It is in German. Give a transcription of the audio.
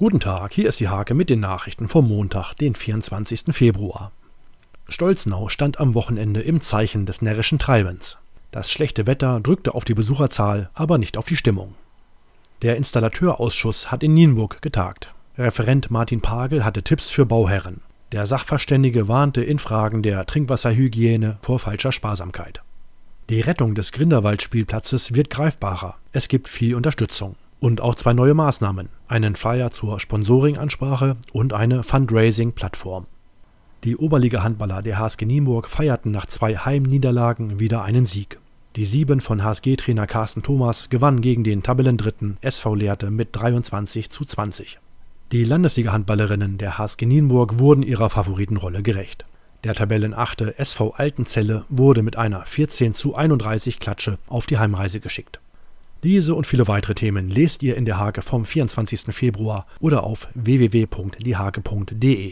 Guten Tag, hier ist die Hake mit den Nachrichten vom Montag, den 24. Februar. Stolznau stand am Wochenende im Zeichen des närrischen Treibens. Das schlechte Wetter drückte auf die Besucherzahl, aber nicht auf die Stimmung. Der Installateurausschuss hat in Nienburg getagt. Referent Martin Pagel hatte Tipps für Bauherren. Der Sachverständige warnte in Fragen der Trinkwasserhygiene vor falscher Sparsamkeit. Die Rettung des Grinderwald-Spielplatzes wird greifbarer. Es gibt viel Unterstützung. Und auch zwei neue Maßnahmen, einen Flyer zur Sponsoring-Ansprache und eine Fundraising-Plattform. Die Oberliga-Handballer der HSG Nienburg feierten nach zwei Heimniederlagen wieder einen Sieg. Die Sieben von HSG-Trainer Carsten Thomas gewannen gegen den Tabellendritten SV Lehrte mit 23 zu 20. Die Landesliga-Handballerinnen der HSG Nienburg wurden ihrer Favoritenrolle gerecht. Der Tabellenachte SV Altenzelle wurde mit einer 14 zu 31 Klatsche auf die Heimreise geschickt. Diese und viele weitere Themen lest ihr in der Hake vom 24. Februar oder auf www.diehake.de.